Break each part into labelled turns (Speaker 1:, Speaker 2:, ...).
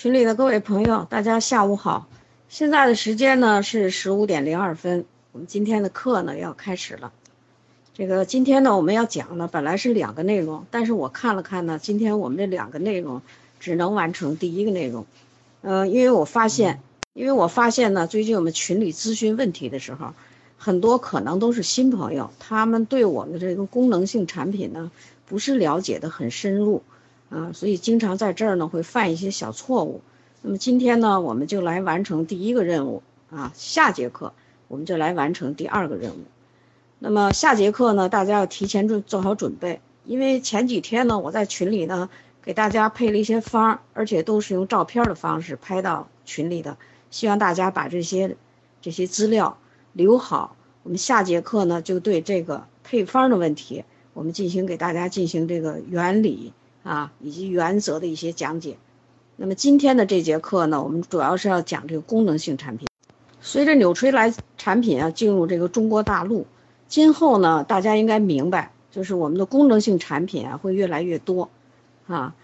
Speaker 1: 群里的各位朋友，大家下午好。现在的时间呢是十五点零二分，我们今天的课呢要开始了。这个今天呢我们要讲的本来是两个内容，但是我看了看呢，今天我们这两个内容只能完成第一个内容。嗯，因为我发现，因为我发现呢，最近我们群里咨询问题的时候，很多可能都是新朋友，他们对我们的这个功能性产品呢不是了解的很深入。啊，所以经常在这儿呢会犯一些小错误。那么今天呢，我们就来完成第一个任务啊。下节课我们就来完成第二个任务。那么下节课呢，大家要提前做做好准备，因为前几天呢，我在群里呢给大家配了一些方，而且都是用照片的方式拍到群里的。希望大家把这些这些资料留好。我们下节课呢，就对这个配方的问题，我们进行给大家进行这个原理。啊，以及原则的一些讲解。那么今天的这节课呢，我们主要是要讲这个功能性产品。随着纽崔莱产品啊进入这个中国大陆，今后呢，大家应该明白，就是我们的功能性产品啊会越来越多啊。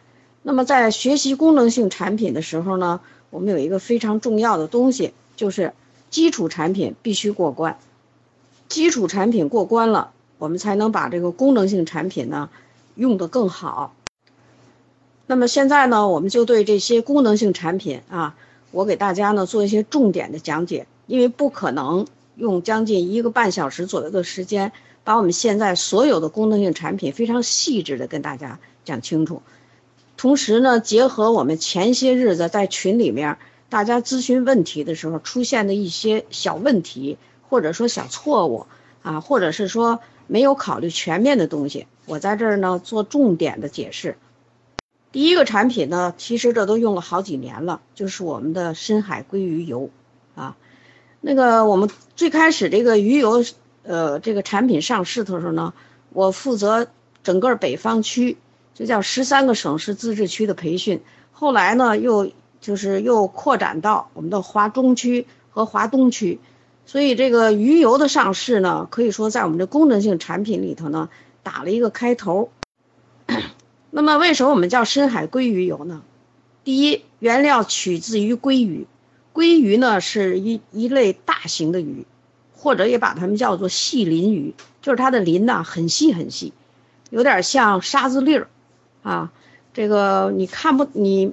Speaker 1: 那么在学习功能性产品的时候呢，我们有一个非常重要的东西，就是基础产品必须过关。基础产品过关了，我们才能把这个功能性产品呢用得更好。那么现在呢，我们就对这些功能性产品啊，我给大家呢做一些重点的讲解，因为不可能用将近一个半小时左右的时间，把我们现在所有的功能性产品非常细致的跟大家讲清楚。同时呢，结合我们前些日子在群里面大家咨询问题的时候出现的一些小问题，或者说小错误啊，或者是说没有考虑全面的东西，我在这儿呢做重点的解释。第一个产品呢，其实这都用了好几年了，就是我们的深海鲑鱼油，啊，那个我们最开始这个鱼油，呃，这个产品上市的时候呢，我负责整个北方区，就叫十三个省市自治区的培训，后来呢，又就是又扩展到我们的华中区和华东区，所以这个鱼油的上市呢，可以说在我们的功能性产品里头呢，打了一个开头。那么为什么我们叫深海鲑鱼油呢？第一，原料取自于鲑鱼，鲑鱼呢是一一类大型的鱼，或者也把它们叫做细鳞鱼，就是它的鳞呐很细很细，有点像沙子粒儿，啊，这个你看不你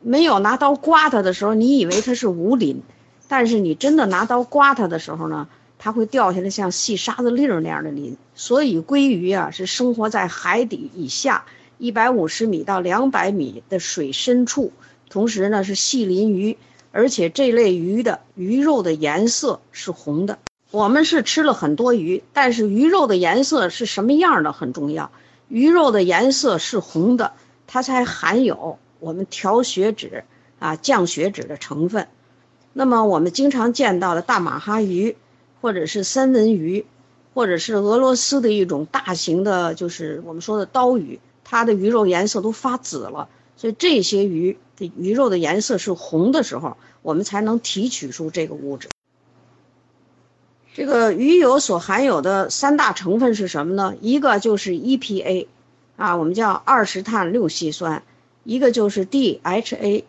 Speaker 1: 没有拿刀刮它的时候，你以为它是无鳞，但是你真的拿刀刮它的时候呢，它会掉下来像细沙子粒儿那样的鳞。所以鲑鱼啊是生活在海底以下。一百五十米到两百米的水深处，同时呢是细鳞鱼，而且这类鱼的鱼肉的颜色是红的。我们是吃了很多鱼，但是鱼肉的颜色是什么样的很重要。鱼肉的颜色是红的，它才含有我们调血脂啊降血脂的成分。那么我们经常见到的大马哈鱼，或者是三文鱼，或者是俄罗斯的一种大型的，就是我们说的刀鱼。它的鱼肉颜色都发紫了，所以这些鱼的鱼肉的颜色是红的时候，我们才能提取出这个物质。这个鱼油所含有的三大成分是什么呢？一个就是 EPA，啊，我们叫二十碳六烯酸；一个就是 DHA，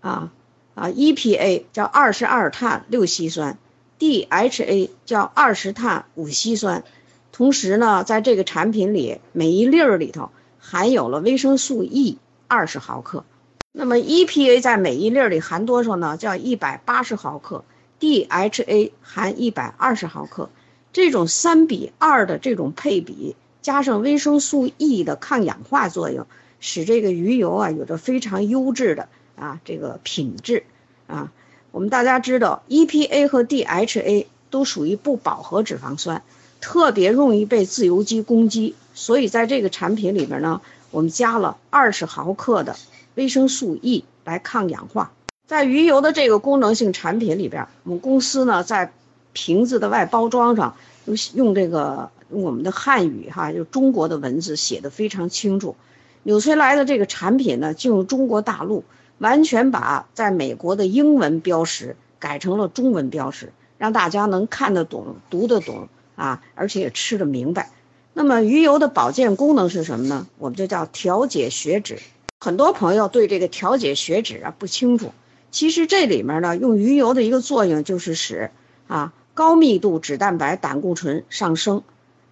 Speaker 1: 啊啊，EPA 叫二十二碳六烯酸，DHA 叫二十碳五烯酸。同时呢，在这个产品里每一粒儿里头。含有了维生素 E 二十毫克，那么 EPA 在每一粒里含多少呢？叫一百八十毫克，DHA 含一百二十毫克，这种三比二的这种配比，加上维生素 E 的抗氧化作用，使这个鱼油啊有着非常优质的啊这个品质啊。我们大家知道，EPA 和 DHA 都属于不饱和脂肪酸。特别容易被自由基攻击，所以在这个产品里边呢，我们加了二十毫克的维生素 E 来抗氧化。在鱼油的这个功能性产品里边，我们公司呢在瓶子的外包装上用用这个用我们的汉语哈，就中国的文字写的非常清楚。纽崔莱的这个产品呢进入中国大陆，完全把在美国的英文标识改成了中文标识，让大家能看得懂、读得懂。啊，而且也吃得明白。那么鱼油的保健功能是什么呢？我们就叫调节血脂。很多朋友对这个调节血脂啊不清楚，其实这里面呢，用鱼油的一个作用就是使啊高密度脂蛋白胆固醇上升。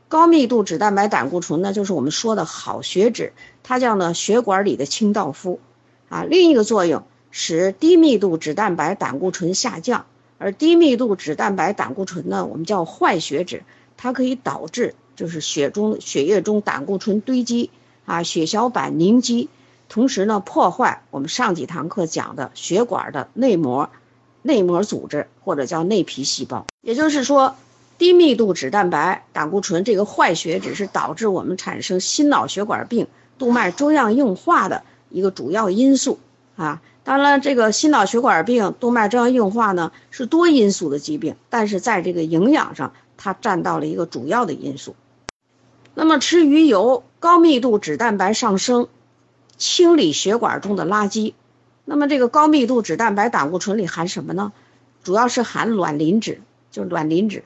Speaker 1: 高密度脂蛋白胆固醇呢，就是我们说的好血脂，它叫呢血管里的清道夫。啊，另一个作用使低密度脂蛋白胆固醇下降，而低密度脂蛋白胆固醇呢，我们叫坏血脂，它可以导致就是血中血液中胆固醇堆积啊，血小板凝集，同时呢破坏我们上几堂课讲的血管的内膜、内膜组织或者叫内皮细胞。也就是说，低密度脂蛋白胆固醇这个坏血脂是导致我们产生心脑血管病、动脉粥样硬化的。一个主要因素啊，当然这个心脑血管病、动脉粥样硬化呢是多因素的疾病，但是在这个营养上，它占到了一个主要的因素。那么吃鱼油，高密度脂蛋白上升，清理血管中的垃圾。那么这个高密度脂蛋白胆固醇里含什么呢？主要是含卵磷脂，就是卵磷脂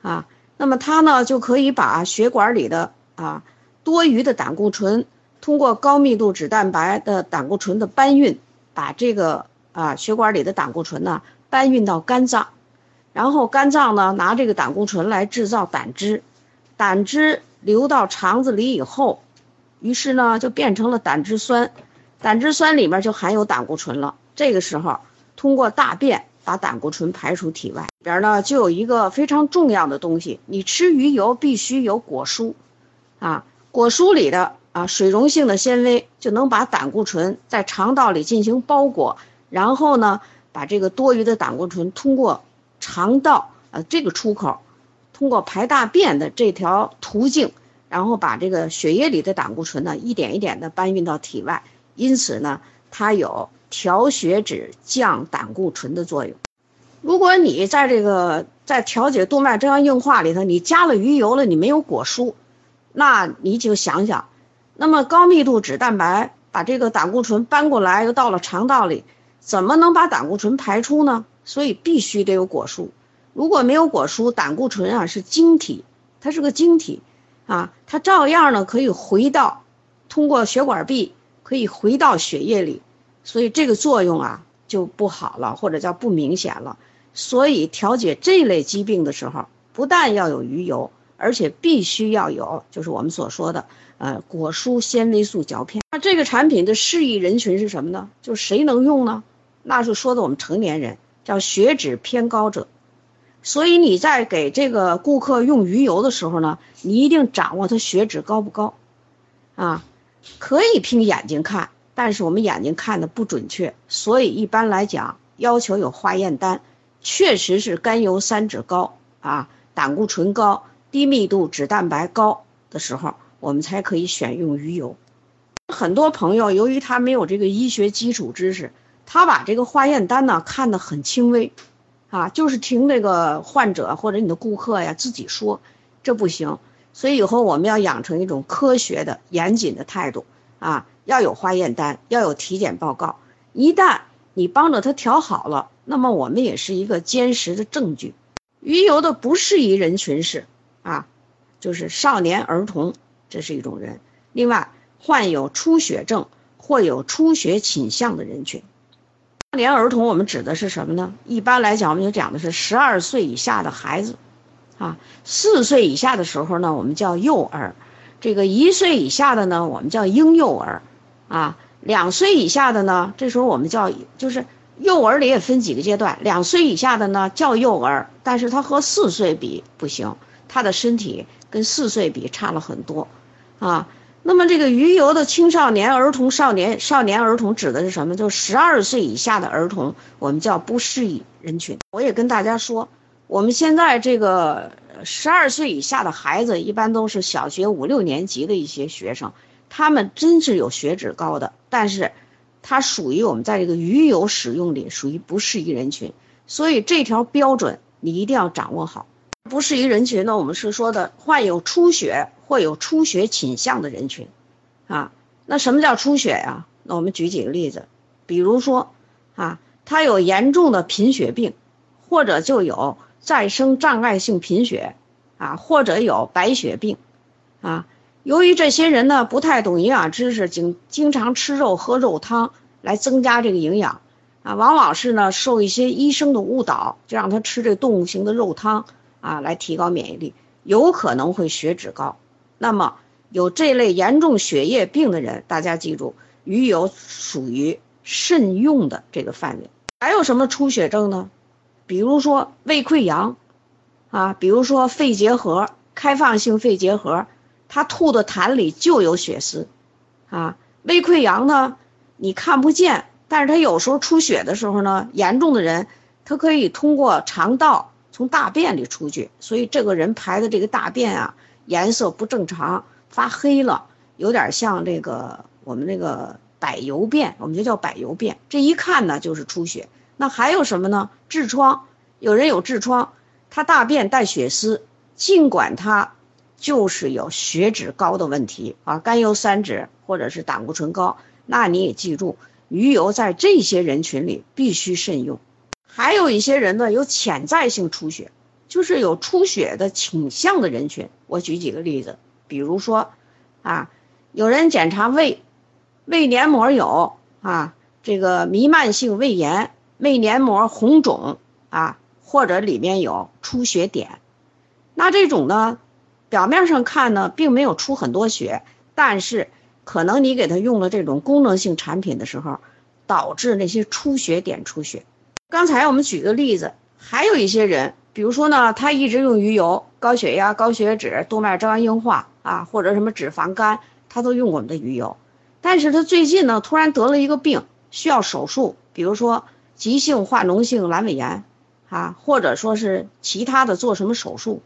Speaker 1: 啊。那么它呢就可以把血管里的啊多余的胆固醇。通过高密度脂蛋白的胆固醇的搬运，把这个啊血管里的胆固醇呢搬运到肝脏，然后肝脏呢拿这个胆固醇来制造胆汁，胆汁流到肠子里以后，于是呢就变成了胆汁酸，胆汁酸里面就含有胆固醇了。这个时候通过大便把胆固醇排出体外，里边呢就有一个非常重要的东西，你吃鱼油必须有果蔬，啊果蔬里的。啊，水溶性的纤维就能把胆固醇在肠道里进行包裹，然后呢，把这个多余的胆固醇通过肠道呃这个出口，通过排大便的这条途径，然后把这个血液里的胆固醇呢一点一点的搬运到体外，因此呢，它有调血脂、降胆固醇的作用。如果你在这个在调节动脉粥样硬化里头，你加了鱼油了，你没有果蔬，那你就想想。那么高密度脂蛋白把这个胆固醇搬过来，又到了肠道里，怎么能把胆固醇排出呢？所以必须得有果蔬。如果没有果蔬，胆固醇啊是晶体，它是个晶体啊，它照样呢可以回到通过血管壁可以回到血液里，所以这个作用啊就不好了，或者叫不明显了。所以调节这类疾病的时候，不但要有鱼油。而且必须要有，就是我们所说的，呃，果蔬纤维素嚼片。那这个产品的适宜人群是什么呢？就谁能用呢？那就说的我们成年人，叫血脂偏高者。所以你在给这个顾客用鱼油的时候呢，你一定掌握他血脂高不高，啊，可以凭眼睛看，但是我们眼睛看的不准确，所以一般来讲要求有化验单，确实是甘油三酯高啊，胆固醇高。低密度脂蛋白高的时候，我们才可以选用鱼油。很多朋友由于他没有这个医学基础知识，他把这个化验单呢看得很轻微，啊，就是听这个患者或者你的顾客呀自己说，这不行。所以以后我们要养成一种科学的、严谨的态度啊，要有化验单，要有体检报告。一旦你帮着他调好了，那么我们也是一个坚实的证据。鱼油的不适宜人群是。啊，就是少年儿童，这是一种人。另外，患有出血症或有出血倾向的人群。少年儿童，我们指的是什么呢？一般来讲，我们就讲的是十二岁以下的孩子。啊，四岁以下的时候呢，我们叫幼儿；这个一岁以下的呢，我们叫婴幼儿。啊，两岁以下的呢，这时候我们叫就是幼儿里也分几个阶段，两岁以下的呢叫幼儿，但是他和四岁比不行。他的身体跟四岁比差了很多，啊，那么这个鱼油的青少年儿童、少年少年儿童指的是什么？就十二岁以下的儿童，我们叫不适宜人群。我也跟大家说，我们现在这个十二岁以下的孩子，一般都是小学五六年级的一些学生，他们真是有血脂高的，但是他属于我们在这个鱼油使用里属于不适宜人群，所以这条标准你一定要掌握好。不适宜人群呢？我们是说的患有出血或有出血倾向的人群，啊，那什么叫出血呀？那我们举几个例子，比如说，啊，他有严重的贫血病，或者就有再生障碍性贫血，啊，或者有白血病，啊，由于这些人呢不太懂营养知识，经经常吃肉喝肉汤来增加这个营养，啊，往往是呢受一些医生的误导，就让他吃这动物型的肉汤啊来提高免疫力，有可能会血脂高。那么有这类严重血液病的人，大家记住，鱼油属于慎用的这个范围。还有什么出血症呢？比如说胃溃疡，啊，比如说肺结核，开放性肺结核。他吐的痰里就有血丝，啊，胃溃疡呢，你看不见，但是他有时候出血的时候呢，严重的人，他可以通过肠道从大便里出去，所以这个人排的这个大便啊，颜色不正常，发黑了，有点像这个我们那个柏油便，我们就叫柏油便，这一看呢就是出血。那还有什么呢？痔疮，有人有痔疮，他大便带血丝，尽管他。就是有血脂高的问题啊，甘油三酯或者是胆固醇高，那你也记住，鱼油在这些人群里必须慎用。还有一些人呢，有潜在性出血，就是有出血的倾向的人群。我举几个例子，比如说，啊，有人检查胃，胃黏膜有啊，这个弥漫性胃炎，胃黏膜红肿啊，或者里面有出血点，那这种呢？表面上看呢，并没有出很多血，但是可能你给他用了这种功能性产品的时候，导致那些出血点出血。刚才我们举个例子，还有一些人，比如说呢，他一直用鱼油，高血压、高血脂、动脉粥样硬化啊，或者什么脂肪肝，他都用我们的鱼油，但是他最近呢，突然得了一个病，需要手术，比如说急性化脓性阑尾炎啊，或者说是其他的做什么手术。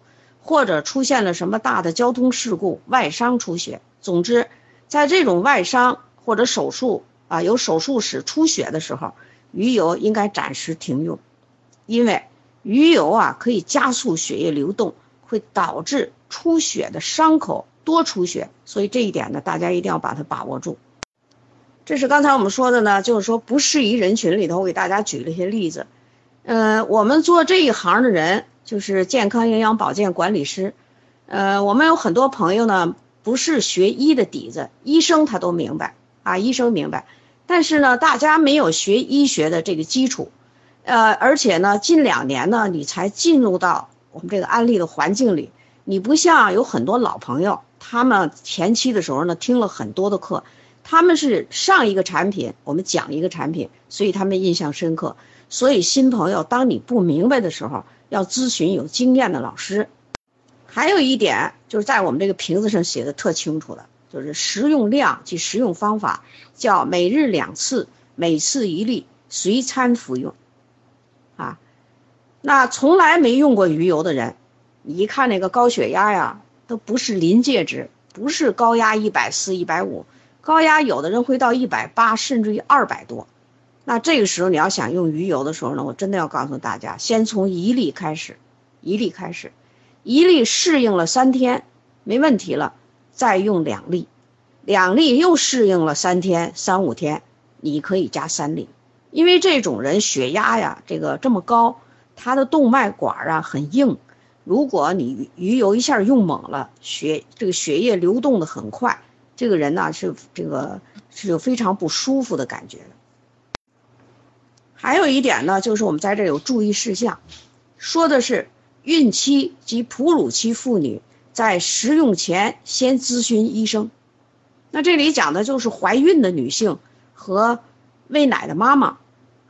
Speaker 1: 或者出现了什么大的交通事故，外伤出血。总之，在这种外伤或者手术啊有手术史出血的时候，鱼油应该暂时停用，因为鱼油啊可以加速血液流动，会导致出血的伤口多出血。所以这一点呢，大家一定要把它把握住。这是刚才我们说的呢，就是说不适宜人群里头，我给大家举了一些例子。嗯，我们做这一行的人。就是健康营养保健管理师，呃，我们有很多朋友呢，不是学医的底子，医生他都明白啊，医生明白，但是呢，大家没有学医学的这个基础，呃，而且呢，近两年呢，你才进入到我们这个安利的环境里，你不像有很多老朋友，他们前期的时候呢，听了很多的课，他们是上一个产品，我们讲一个产品，所以他们印象深刻，所以新朋友，当你不明白的时候。要咨询有经验的老师，还有一点就是在我们这个瓶子上写的特清楚的，就是食用量及食用方法，叫每日两次，每次一粒，随餐服用。那从来没用过鱼油的人，你一看那个高血压呀，都不是临界值，不是高压一百四、一百五，高压有的人会到一百八，甚至于二百多。那这个时候你要想用鱼油的时候呢，我真的要告诉大家，先从一粒开始，一粒开始，一粒适应了三天，没问题了，再用两粒，两粒又适应了三天、三五天，你可以加三粒，因为这种人血压呀，这个这么高，他的动脉管啊很硬，如果你鱼油一下用猛了，血这个血液流动的很快，这个人呢是这个是有非常不舒服的感觉的。还有一点呢，就是我们在这有注意事项，说的是孕期及哺乳期妇女在食用前先咨询医生。那这里讲的就是怀孕的女性和喂奶的妈妈，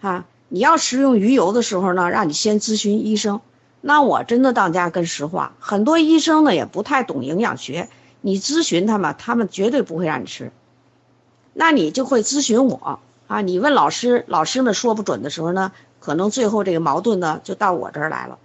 Speaker 1: 哈，你要食用鱼油的时候呢，让你先咨询医生。那我真的当家跟实话，很多医生呢也不太懂营养学，你咨询他们，他们绝对不会让你吃，那你就会咨询我。啊，你问老师，老师们说不准的时候呢，可能最后这个矛盾呢就到我这儿来了。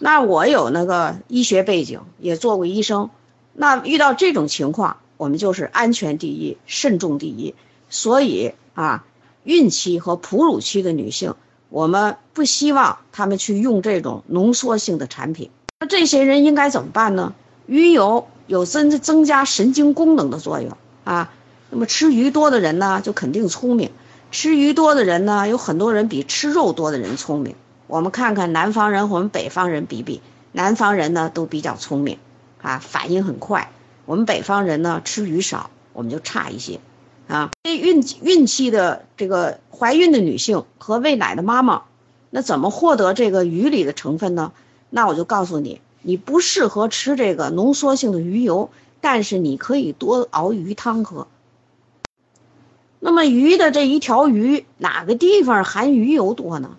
Speaker 1: 那我有那个医学背景，也做过医生，那遇到这种情况，我们就是安全第一，慎重第一。所以啊，孕期和哺乳期的女性，我们不希望她们去用这种浓缩性的产品。那这些人应该怎么办呢？鱼油有增增加神经功能的作用啊。那么吃鱼多的人呢，就肯定聪明。吃鱼多的人呢，有很多人比吃肉多的人聪明。我们看看南方人和我们北方人比比，南方人呢都比较聪明，啊，反应很快，我们北方人呢吃鱼少，我们就差一些，啊，孕孕期的这个怀孕的女性和喂奶的妈妈，那怎么获得这个鱼里的成分呢？那我就告诉你，你不适合吃这个浓缩性的鱼油，但是你可以多熬鱼汤喝。那么鱼的这一条鱼哪个地方含鱼油多呢？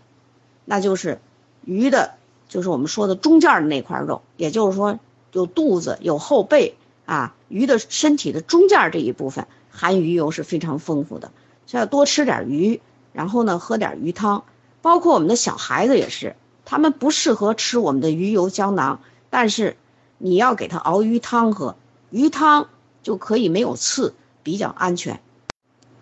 Speaker 1: 那就是鱼的，就是我们说的中间的那块肉，也就是说有肚子有后背啊，鱼的身体的中间这一部分含鱼油是非常丰富的，所以要多吃点鱼，然后呢喝点鱼汤，包括我们的小孩子也是，他们不适合吃我们的鱼油胶囊，但是你要给他熬鱼汤喝，鱼汤就可以没有刺，比较安全。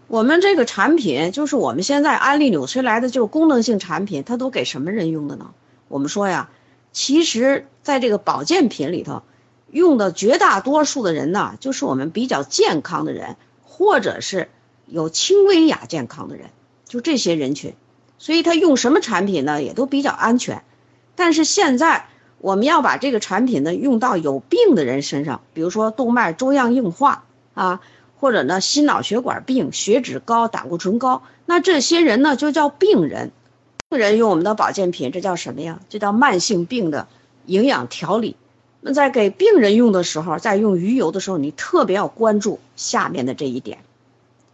Speaker 1: 我们这个产品就是我们现在安利纽崔莱的，就是功能性产品，它都给什么人用的呢？我们说呀，其实在这个保健品里头，用的绝大多数的人呢，就是我们比较健康的人，或者是有轻微亚健康的人，就这些人群。所以他用什么产品呢，也都比较安全。但是现在我们要把这个产品呢用到有病的人身上，比如说动脉粥样硬化啊。或者呢，心脑血管病、血脂高、胆固醇高，那这些人呢就叫病人。病人用我们的保健品，这叫什么呀？这叫慢性病的营养调理。那在给病人用的时候，在用鱼油的时候，你特别要关注下面的这一点，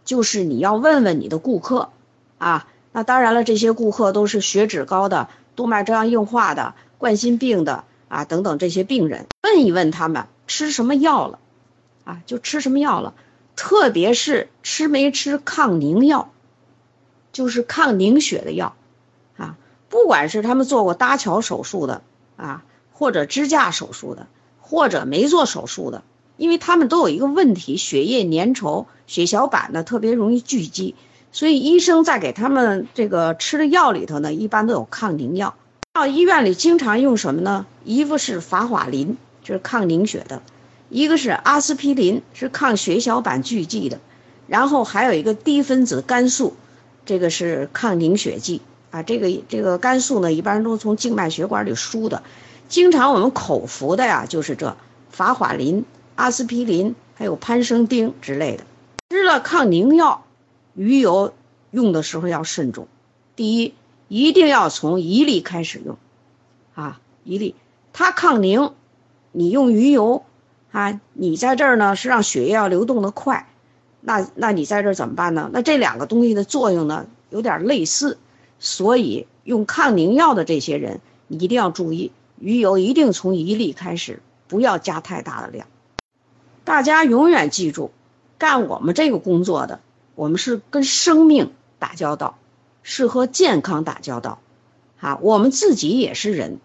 Speaker 1: 就是你要问问你的顾客啊。那当然了，这些顾客都是血脂高的、动脉粥样硬化的、冠心病的啊等等这些病人，问一问他们吃什么药了，啊，就吃什么药了。特别是吃没吃抗凝药，就是抗凝血的药，啊，不管是他们做过搭桥手术的啊，或者支架手术的，或者没做手术的，因为他们都有一个问题，血液粘稠，血小板呢特别容易聚集，所以医生在给他们这个吃的药里头呢，一般都有抗凝药。到医院里经常用什么呢？一个是法华林，就是抗凝血的。一个是阿司匹林，是抗血小板聚集的，然后还有一个低分子肝素，这个是抗凝血剂啊。这个这个肝素呢，一般都从静脉血管里输的，经常我们口服的呀，就是这法华林、阿司匹林，还有潘生丁之类的。吃了抗凝药，鱼油用的时候要慎重。第一，一定要从一粒开始用，啊，一粒，它抗凝，你用鱼油。啊，你在这儿呢是让血液要流动的快，那那你在这儿怎么办呢？那这两个东西的作用呢有点类似，所以用抗凝药的这些人，你一定要注意，鱼油一定从一粒开始，不要加太大的量。大家永远记住，干我们这个工作的，我们是跟生命打交道，是和健康打交道，啊，我们自己也是人，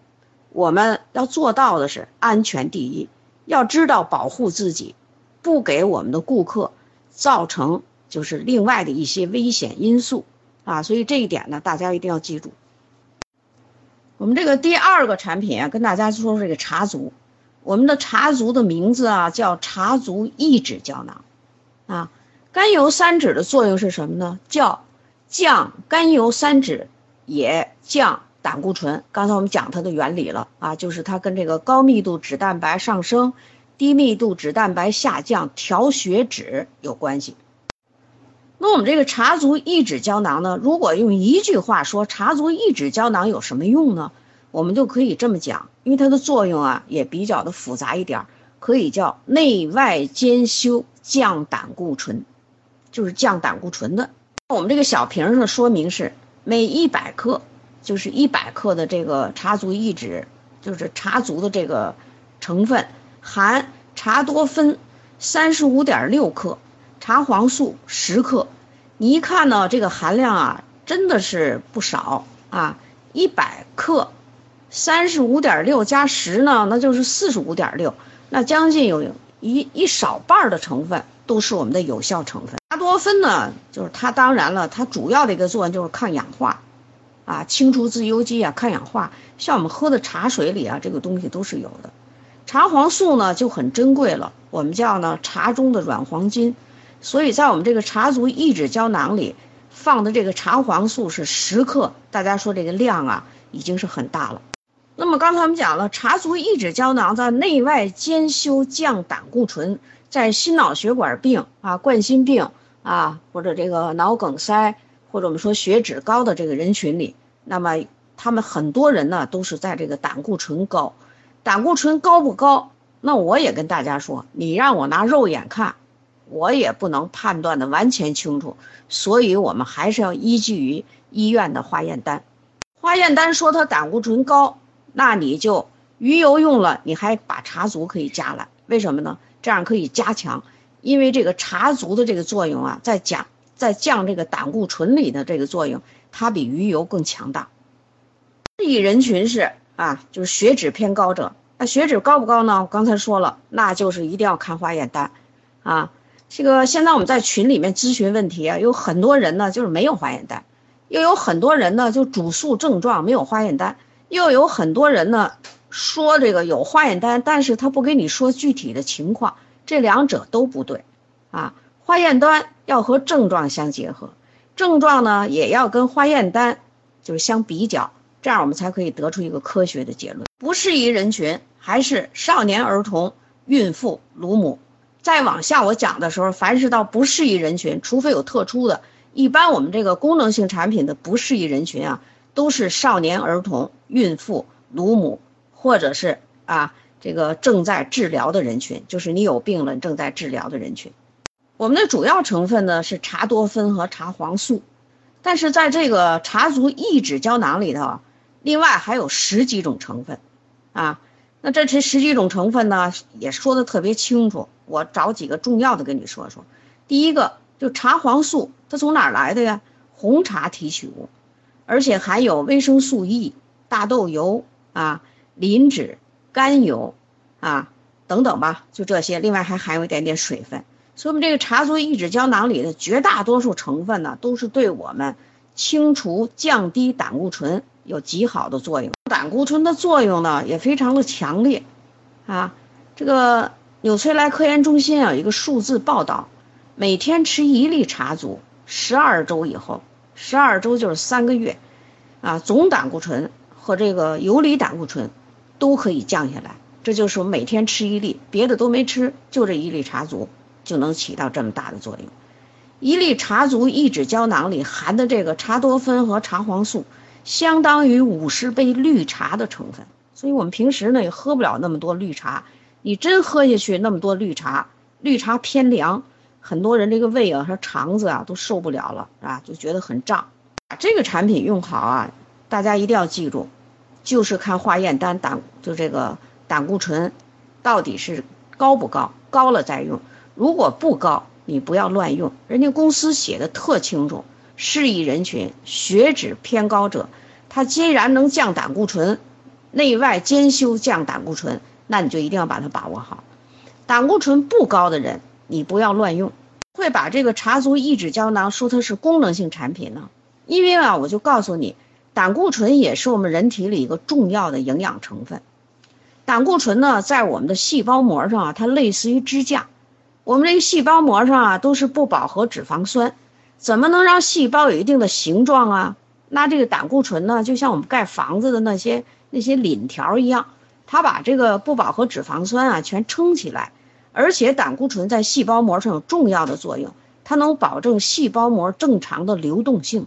Speaker 1: 我们要做到的是安全第一。要知道保护自己，不给我们的顾客造成就是另外的一些危险因素啊，所以这一点呢，大家一定要记住。我们这个第二个产品啊，跟大家说说这个茶足，我们的茶足的名字啊叫茶足抑脂胶囊啊。甘油三酯的作用是什么呢？叫降甘油三酯，也降。胆固醇，刚才我们讲它的原理了啊，就是它跟这个高密度脂蛋白上升、低密度脂蛋白下降、调血脂有关系。那我们这个茶足抑脂胶囊呢，如果用一句话说茶足抑脂胶囊有什么用呢？我们就可以这么讲，因为它的作用啊也比较的复杂一点，可以叫内外兼修，降胆固醇，就是降胆固醇的。我们这个小瓶上说明是每一百克。就是一百克的这个茶足抑脂，就是茶足的这个成分含茶多酚三十五点六克，茶黄素十克。你一看呢，这个含量啊，真的是不少啊！一百克三十五点六加十呢，那就是四十五点六，那将近有一一少半的成分都是我们的有效成分。茶多酚呢，就是它当然了，它主要的一个作用就是抗氧化。啊，清除自由基啊，抗氧化，像我们喝的茶水里啊，这个东西都是有的。茶黄素呢就很珍贵了，我们叫呢茶中的软黄金，所以在我们这个茶足抑脂胶囊里放的这个茶黄素是十克，大家说这个量啊已经是很大了。那么刚才我们讲了，茶足抑脂胶囊在内外兼修降胆固醇，在心脑血管病啊、冠心病啊，或者这个脑梗塞，或者我们说血脂高的这个人群里，那么他们很多人呢都是在这个胆固醇高。胆固醇高不高？那我也跟大家说，你让我拿肉眼看，我也不能判断的完全清楚。所以我们还是要依据于医院的化验单。化验单说他胆固醇高，那你就鱼油用了，你还把茶足可以加了，为什么呢？这样可以加强，因为这个茶足的这个作用啊，在降在降这个胆固醇里的这个作用，它比鱼油更强大。这一人群是啊，就是血脂偏高者。那血脂高不高呢？我刚才说了，那就是一定要看化验单啊。这个现在我们在群里面咨询问题啊，有很多人呢就是没有化验单，又有很多人呢就主诉症状没有化验单，又有很多人呢。说这个有化验单，但是他不跟你说具体的情况，这两者都不对，啊，化验单要和症状相结合，症状呢也要跟化验单就是相比较，这样我们才可以得出一个科学的结论。不适宜人群还是少年儿童、孕妇、乳母。再往下我讲的时候，凡是到不适宜人群，除非有特殊的，一般我们这个功能性产品的不适宜人群啊，都是少年儿童、孕妇、乳母。或者是啊，这个正在治疗的人群，就是你有病了正在治疗的人群。我们的主要成分呢是茶多酚和茶黄素，但是在这个茶足抑制胶囊里头，另外还有十几种成分，啊，那这这十几种成分呢也说的特别清楚，我找几个重要的跟你说说。第一个就茶黄素，它从哪儿来的呀？红茶提取物，而且含有维生素 E、大豆油啊。磷脂、甘油，啊，等等吧，就这些。另外还含有一点点水分，所以我们这个茶足抑制胶囊里的绝大多数成分呢，都是对我们清除、降低胆固醇有极好的作用。胆固醇的作用呢，也非常的强烈，啊，这个纽崔莱科研中心有一个数字报道，每天吃一粒茶足，十二周以后，十二周就是三个月，啊，总胆固醇和这个游离胆固醇。都可以降下来，这就是我每天吃一粒，别的都没吃，就这一粒茶足就能起到这么大的作用。一粒茶足抑制胶囊里含的这个茶多酚和茶黄素，相当于五十杯绿茶的成分。所以我们平时呢也喝不了那么多绿茶，你真喝下去那么多绿茶，绿茶偏凉，很多人这个胃啊和肠子啊都受不了了啊，就觉得很胀。把这个产品用好啊，大家一定要记住。就是看化验单胆，就这个胆固醇到底是高不高，高了再用。如果不高，你不要乱用。人家公司写的特清楚，适宜人群血脂偏高者，它既然能降胆固醇，内外兼修降胆固醇，那你就一定要把它把握好。胆固醇不高的人，你不要乱用。会把这个茶足抑制胶囊说它是功能性产品呢？因为啊，我就告诉你。胆固醇也是我们人体里一个重要的营养成分。胆固醇呢，在我们的细胞膜上啊，它类似于支架。我们这个细胞膜上啊，都是不饱和脂肪酸，怎么能让细胞有一定的形状啊？那这个胆固醇呢，就像我们盖房子的那些那些檩条一样，它把这个不饱和脂肪酸啊全撑起来。而且胆固醇在细胞膜上有重要的作用，它能保证细胞膜正常的流动性。